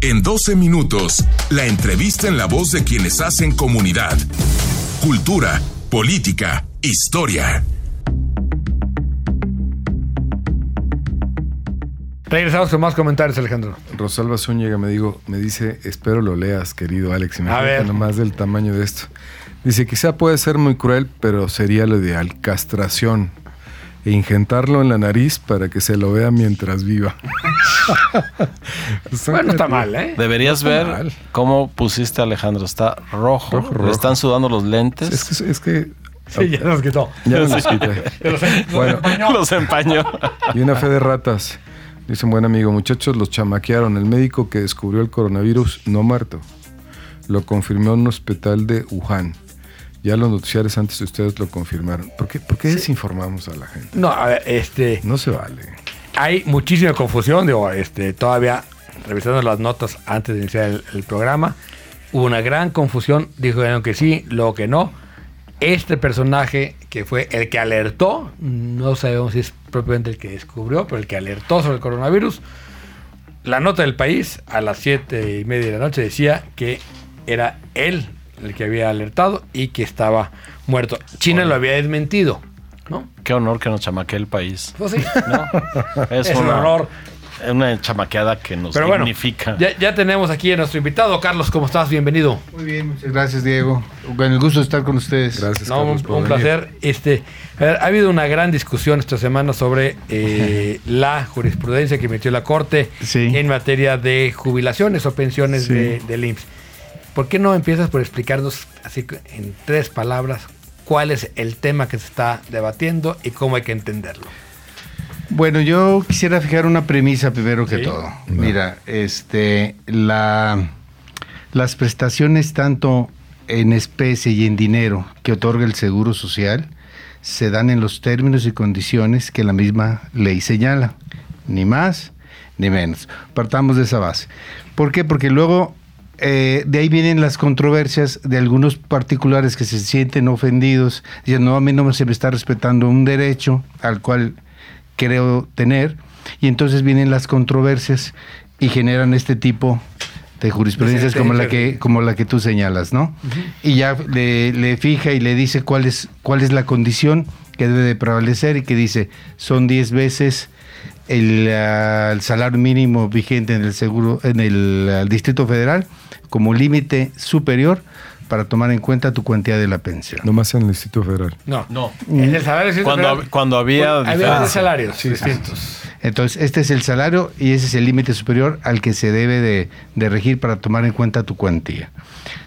En 12 minutos, la entrevista en la voz de quienes hacen comunidad. Cultura, política, historia. Regresamos con más comentarios, Alejandro. Rosalba Zúñiga me, digo, me dice, espero lo leas, querido Alex. A ver. nomás del tamaño de esto. Dice, quizá puede ser muy cruel, pero sería lo ideal. Castración. E ingentarlo en la nariz para que se lo vea mientras viva. bueno, está mal, ¿eh? Deberías ver cómo pusiste a Alejandro. Está rojo. Rojo, rojo. Le están sudando los lentes. Es que, es que Sí, ya nos quitó. ya los quité. Los, los Bueno. empañó. los empañó. Y una fe de ratas. Dice un buen amigo, muchachos, los chamaquearon. El médico que descubrió el coronavirus no muerto. Lo confirmó en un hospital de Wuhan. Ya los noticiarios antes de ustedes lo confirmaron. ¿Por qué, por qué desinformamos a la gente? No, a ver, este. No se vale. Hay muchísima confusión, digo, este, todavía revisando las notas antes de iniciar el, el programa, hubo una gran confusión, dijeron que sí, luego que no. Este personaje que fue el que alertó, no sabemos si es propiamente el que descubrió, pero el que alertó sobre el coronavirus, la nota del país a las siete y media de la noche decía que era él el que había alertado y que estaba muerto. China lo había desmentido, ¿no? Qué honor que nos chamaquee el país. Pues sí. ¿no? Es, Es un honor. es una chamaqueada que nos Pero bueno, dignifica. ya, ya tenemos aquí a nuestro invitado. Carlos, ¿cómo estás? Bienvenido. Muy bien, muchas gracias, Diego. Con el gusto de estar con ustedes. Gracias, No, Carlos, un, por un venir. placer. Este, a ver, ha habido una gran discusión esta semana sobre eh, la jurisprudencia que emitió la Corte Sí. en materia de jubilaciones o pensiones Sí. de, del IMSS. ¿Por qué no empiezas por explicarnos así en tres palabras cuál es el tema que se está debatiendo y cómo hay que entenderlo? Bueno, yo quisiera fijar una premisa primero que Sí. todo. Mira, este, la, las prestaciones tanto en especie y en dinero que otorga el Seguro Social se dan en los términos y condiciones que la misma ley señala, ni más ni menos. Partamos de esa base. ¿Por qué? Porque luego eh, de ahí vienen las controversias de algunos particulares que se sienten ofendidos, diciendo, no, a mí no se me está respetando un derecho al cual creo tener, y entonces vienen las controversias y generan este tipo de jurisprudencias como la que como la que tú señalas, ¿no? Y ya le, le fija y le dice cuál es cuál es la condición que debe de prevalecer y que dice son 10 veces el, ah, el salario mínimo vigente en el seguro en el ah, Distrito Federal como límite superior para tomar en cuenta tu cuantía de la pensión. Nomás en el Instituto Federal. No, No. En el salario Cuando, cuando había, había diferencia. dos salarios distintos. Entonces, este es el salario y ese es el límite superior al que se debe de, de regir para tomar en cuenta tu cuantía.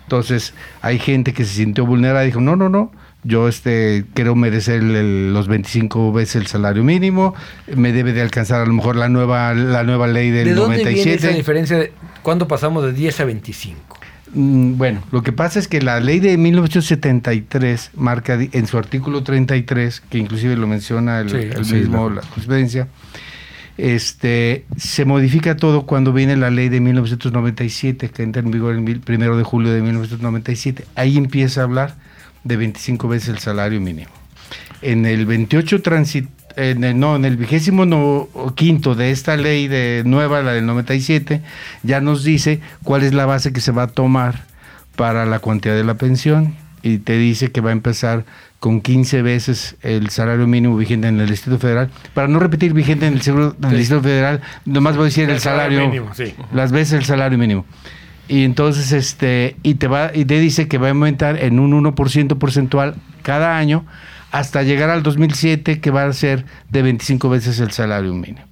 Entonces, hay gente que se sintió vulnerada y dijo, no, no, no, yo este, quiero merecer el- los 25 veces el salario mínimo, me debe de alcanzar a lo mejor la nueva, la nueva ley del ¿De dónde viene esa 97. diferencia? De, ¿Cuándo pasamos de 10 a 25? Mm, Bueno, lo que pasa es que la ley de 1973 marca en su artículo 33, que inclusive lo menciona el, Sí, el sí, mismo, la- jurisprudencia, este, se modifica todo cuando viene la ley de 1997, que entra en vigor el primero de julio de 1997. Ahí empieza a hablar de 25 veces el salario mínimo. En el 28 transit en el, no, en el vigésimo no, quinto de esta ley de nueva, la del 97, ya nos dice cuál es la base que se va a tomar para la cuantía de la pensión y te dice que va a empezar con 15 veces el salario mínimo vigente en el Distrito Federal. Para no repetir vigente en el seguro del Sí. Distrito Federal, nomás voy a decir el, El salario salario, mínimo, sí. las veces el salario mínimo. Y entonces este y te va y te dice que va a aumentar en un 1% porcentual cada año hasta llegar al 2007 que va a ser de 25 veces el salario mínimo.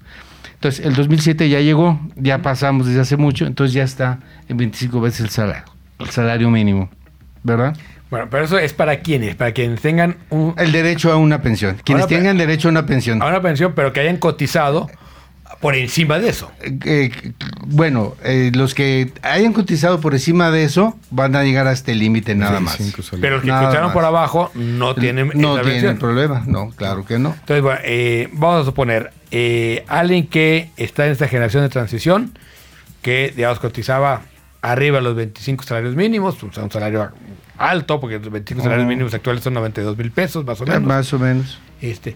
Entonces, el 2007 ya llegó, ya pasamos desde hace mucho, entonces ya está en 25 veces el salario, el salario mínimo, ¿verdad? Bueno, pero eso es para quienes, para quienes tengan un, El derecho a una pensión. Quienes tengan derecho a una pensión. a una pensión, pero que hayan cotizado por encima de eso. Eh, bueno, eh, los que hayan cotizado por encima de eso van a llegar hasta el límite nada más. 25 salarios. Pero los que Nada cotizaron más. por abajo no tienen no tienen problema, no, claro que no. Entonces, bueno, eh, vamos a suponer, eh, alguien que está en esta generación de transición, que, digamos, cotizaba arriba de los 25 salarios mínimos, o sea, un salario alto, porque los 25 salarios mínimos actuales son 92 mil pesos, más o Eh, menos. Más o menos. Este,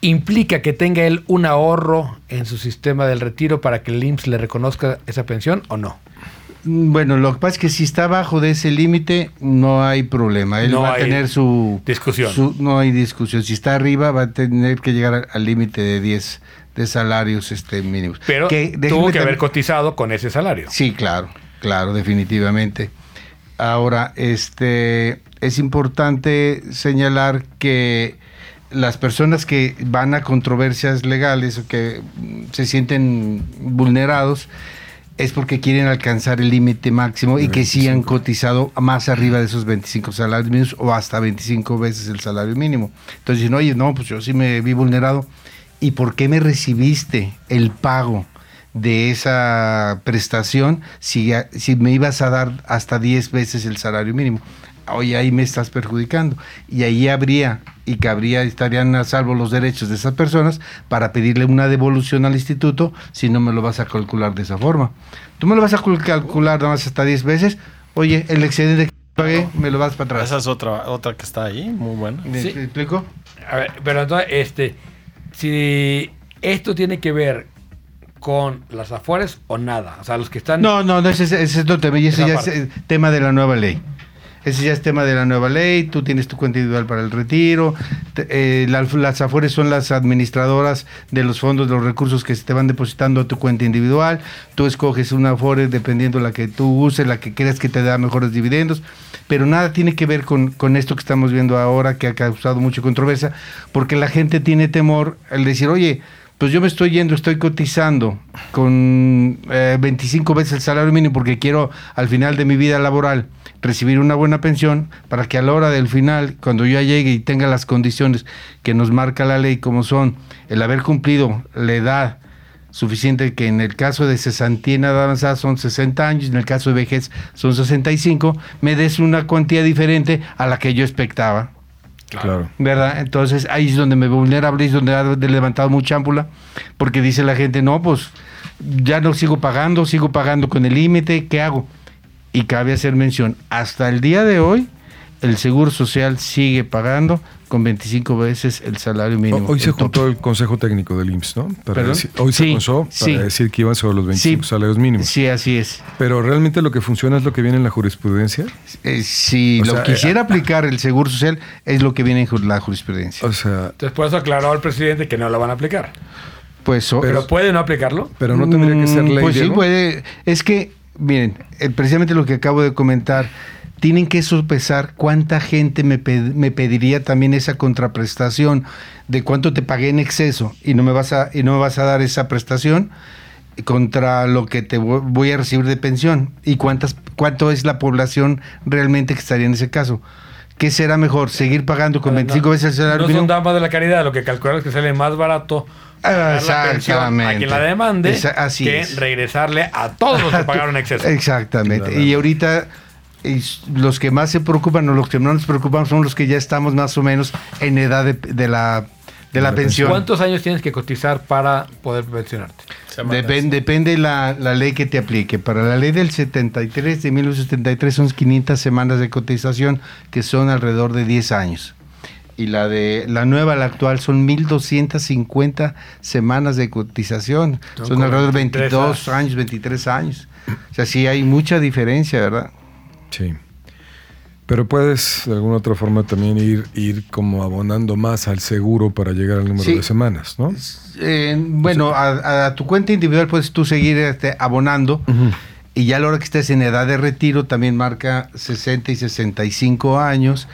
implica que tenga él un ahorro en su sistema del retiro para que el IMSS le reconozca esa pensión o no? Bueno, lo que pasa es que si está abajo de ese límite, no hay problema. Él No va a tener su discusión. su- no hay discusión. Si está arriba, va a tener que llegar al- límite de 10 de salarios este, mínimos. Pero Que tuvo que haber cotizado con ese salario. Sí, claro, claro, definitivamente. Ahora, este es importante señalar que las personas que van a controversias legales o que se sienten vulnerados es porque quieren alcanzar el límite máximo y que sí han cotizado más arriba de esos 25 salarios mínimos o hasta 25 veces el salario mínimo. Entonces dicen, oye, no, pues yo sí me vi vulnerado. ¿Y por qué me recibiste el pago de esa prestación si, si me ibas a dar hasta 10 veces el salario mínimo? Oye, ahí me estás perjudicando. Y ahí habría y cabría, estarían a salvo los derechos de esas personas para pedirle una devolución al instituto si no me lo vas a calcular de esa forma. Tú me lo vas a cal- calcular nada más hasta 10 veces. Oye, el excedente que pagué me lo vas para atrás. Esa es otra, otra que está ahí, muy buena. ¿Me Sí. explico? A ver, pero entonces, este, si esto tiene que ver con las afueras o nada, o sea, los que están... No, no, no, ese, ese es otro tema. Y ese ya parte. es eh, tema de la nueva ley. Ese ya es tema de la nueva ley. Tú tienes tu cuenta individual para el retiro. eh, la- las afores son las administradoras de los fondos, de los recursos que se te van depositando a tu cuenta individual. Tú escoges una afore dependiendo la que tú uses, la que creas que te da mejores dividendos. Pero nada tiene que ver con esto que estamos viendo ahora, que ha causado mucha controversia, porque la gente tiene temor al decir, oye, pues yo me estoy yendo, estoy cotizando con eh, 25 veces el salario mínimo porque quiero al final de mi vida laboral recibir una buena pensión para que a la hora del final, cuando yo llegue y tenga las condiciones que nos marca la ley como son el haber cumplido la edad suficiente que en el caso de cesantía en avanzada son 60 años, en el caso de vejez son 65, me des una cuantía diferente a la que yo expectaba. Claro. ¿verdad? Entonces ahí es donde me veo vulnerable, es donde ha de- levantado mucha ámpula, porque dice la gente, no, pues ya no sigo pagando, sigo pagando con el límite, ¿qué hago? Y cabe hacer mención, hasta el día de hoy, el Seguro Social sigue pagando con 25 veces el salario mínimo. Hoy se el juntó el Consejo Técnico del IMSS, ¿no? Para decir- hoy se juntó para sí. decir que iban sobre los 25 Sí. salarios mínimos. Sí, así es. Pero realmente lo que funciona es lo que viene en la jurisprudencia. Eh, si O lo sea, quisiera aplicar el Seguro Social, es lo que viene en la jurisprudencia. O sea, Entonces, por eso aclaró al presidente que no lo van a aplicar. Pues, Pero puede no aplicarlo. pero no tendría que ser Mm, ley. Pues sí, puede. Es que, miren, eh, precisamente lo que acabo de comentar, tienen que sopesar cuánta gente me, me pediría también esa contraprestación de cuánto te pagué en exceso y no me vas a, y no me vas a dar esa prestación contra lo que te vo- voy a recibir de pensión y cuántas cuánto es la población realmente que estaría en ese caso. ¿Qué será mejor? ¿Seguir pagando con No, 25 veces el salario No son damas de la caridad, lo que calculan es que sale más barato Ah, pagar la a exactamente. quien la demande Esa- así que es. regresarle a todos los que pagaron exceso. Exactamente. Y ahorita y los que más se preocupan o los que no nos preocupan son los que ya estamos más o menos en edad de, de la, de la la pensión. ¿Cuántos años tienes que cotizar para poder pensionarte? Semanas. Depen- depende la, la ley que te aplique. Para la ley del 73, de 1973, son 500 semanas de cotización, que son alrededor de 10 años. Y la de la nueva, la actual, son 1.250 semanas de cotización. Son Son, alrededor de 23 22 años, 23 años. O sea, sí hay mucha diferencia, ¿verdad? Sí. Pero puedes de alguna otra forma también ir, ir como abonando más al seguro para llegar al número Sí. de semanas, ¿no? Eh, bueno, a, a tu cuenta individual puedes tú seguir este, abonando. Y ya a la hora que estés en edad de retiro, también marca 60 y 65 años.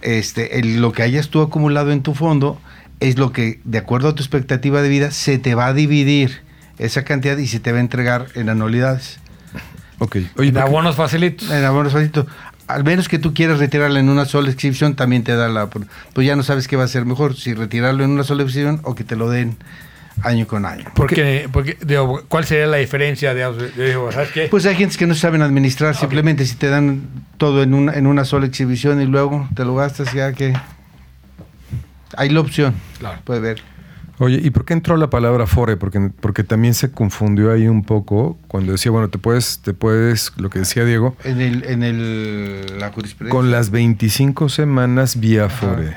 Este, el- lo que hayas tú acumulado en tu fondo es lo que, de acuerdo a tu expectativa de vida, se te va a dividir esa cantidad y se te va a entregar en anualidades. Ok. Oye, En ¿por qué- abonos facilitos. En abonos facilito. Al menos que tú quieras retirarla en una sola exhibición, también te da la... Pues ya no sabes qué va a ser mejor, si retirarlo en una sola exhibición o que te lo den año con año. Porque, porque digo, ¿cuál sería la diferencia? De, yo digo, ¿sabes qué? Pues hay gentes que no saben administrar, simplemente si te dan todo en una, en una sola exhibición y luego te lo gastas, ya que hay la opción, Claro. puede ver. Oye, ¿y por qué entró la palabra fore? Porque, porque también se confundió ahí un poco cuando decía, bueno, te puedes, te puedes, lo que decía Diego, En el, en el, la jurisprudencia. con las 25 semanas vía fore.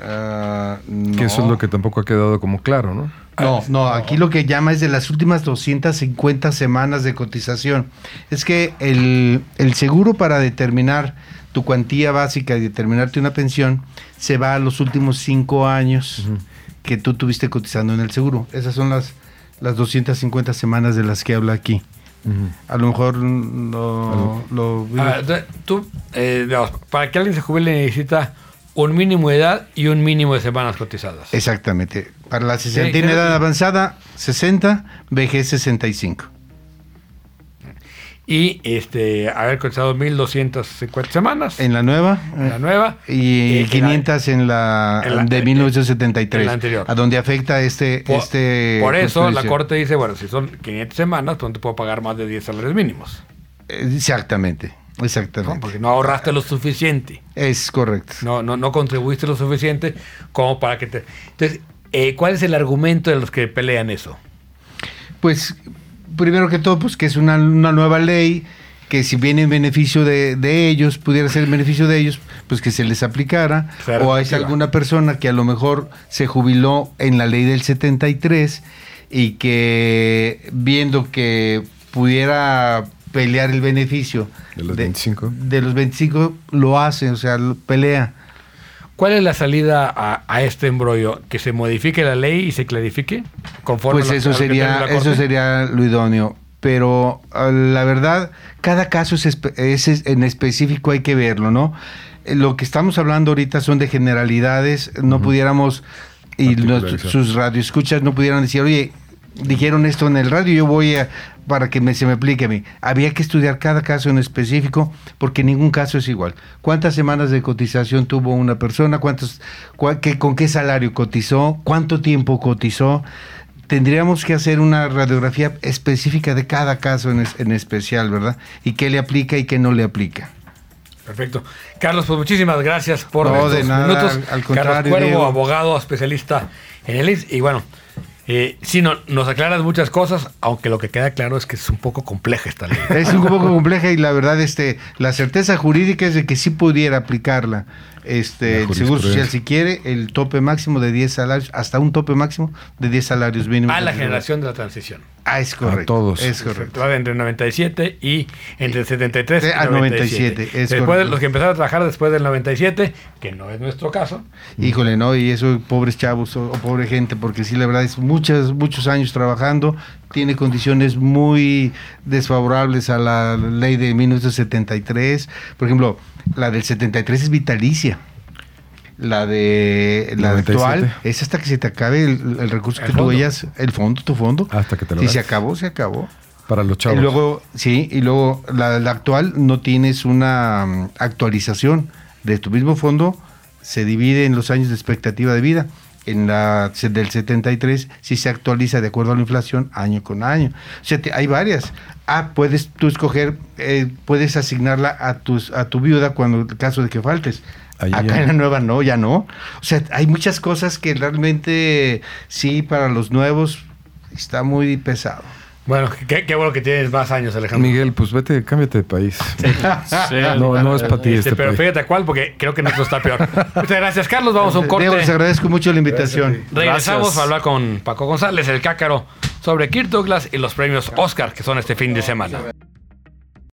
Ah, eso es lo que tampoco ha quedado como claro, ¿no? No, no, aquí lo que llama es de las últimas 250 semanas de cotización. Es que el, el seguro para determinar tu cuantía básica y determinarte una pensión se va a los últimos cinco años que tú tuviste cotizando en el seguro. Esas son las, las 250 semanas de las que habla aquí. A lo mejor lo... lo- Ah, tú, eh, para que alguien se jubile necesita un mínimo de edad y un mínimo de semanas cotizadas. Exactamente. Para la Sí, 60 creo edad que- avanzada, 60, vejez 65. Y este, haber cotizado 1250 semanas En la nueva. en la nueva. Y eh, 500 en la, en la- de en- 1973. en la anterior. A donde afecta este... Por, este por eso la corte dice, bueno, si son 500 semanas, pues no te puedo pagar más de 10 salarios mínimos. Eh, Exactamente. ¿no? Exactamente. Porque no ahorraste lo suficiente. Es correcto. No, no, no contribuiste lo suficiente como para que te... Entonces, eh, ¿cuál es el argumento de los que pelean eso? Pues, primero que todo, pues que es una, una nueva ley que si viene en beneficio de, de ellos, pudiera ser en beneficio de ellos, pues que se les aplicara. Claro, o claro. alguna persona que a lo mejor se jubiló en la ley del 73 y que viendo que pudiera pelear el beneficio De los 25. de los 25 lo hace, o sea, lo pelea. ¿Cuál es la salida a, a este embrollo? ¿Que se modifique la ley y se clarifique? Conforme Pues eso sería, eso sería lo idóneo. Pero ah, la verdad, cada caso es, es en específico hay que verlo, ¿no? Eh, Lo que estamos hablando ahorita son de generalidades, no pudiéramos, y los- sus radioescuchas no pudieran decir, oye, dijeron esto en el radio, yo voy a, para que me, se me aplique a mí. Había que estudiar cada caso en específico, porque ningún caso es igual. ¿Cuántas semanas de cotización tuvo una persona? ¿Cuántos, cua- qué- ¿Con qué salario cotizó? ¿Cuánto tiempo cotizó? Tendríamos que hacer una radiografía específica de cada caso en, es- en especial, ¿verdad? Y qué le aplica y qué no le aplica. Perfecto. Carlos, pues muchísimas gracias por No, estos de nada, minutos. al- al Carlos Cuervo, Diego. abogado especialista en el INS. Y bueno, eh, sí, no, nos aclaras muchas cosas, aunque lo que queda claro es que es un poco compleja esta ley. Es un poco compleja y la verdad, este, la certeza jurídica es de que sí pudiera aplicarla. Este, el Seguro Social, si quiere, el tope máximo de 10 salarios, hasta un tope máximo de 10 salarios mínimos. A la generación de la transición. Ah, es correcto. todos. Es correcto. Entre el 97 y entre el 73 y Eh, al 97. 97, es después de los que empezaron a trabajar después del 97, que no es nuestro caso. Híjole, ¿no? Y eso, pobres chavos o, o pobre gente, porque sí, la verdad es muchos, muchos años trabajando, tiene condiciones muy desfavorables a la ley de 1973. Por ejemplo, la del 73 es vitalicia. La de la 97. actual es hasta que se te acabe el, el recurso El que tú fondo. hayas, el fondo, tu fondo. Hasta que te lo Si se acabó, se acabó. Para los chavos. Y luego, sí, y luego la, la actual no tienes una mm, actualización de tu mismo fondo, se divide en los años de expectativa de vida. En la del 73 sí se actualiza de acuerdo a la inflación año con año. O sea, te- hay varias. Ah, puedes tú escoger, eh, puedes asignarla a tus a tu viuda cuando el caso de que faltes. Ahí Acá ya. en la nueva no, ya no. O sea, hay muchas cosas que realmente sí para los nuevos está muy pesado. Bueno, qué, qué bueno que tienes más años, Alejandro. Miguel, pues vete, cámbiate de país. Sí, No, no es para ti Este, este pero país. fíjate cuál, porque creo que nuestro está peor. Muchas gracias, Carlos. Vamos a un corte. Diego, les agradezco mucho la invitación. Regresamos Gracias. a hablar con Paco González, el cácaro, sobre Kirk Douglas y los premios Oscar, que son este fin de semana.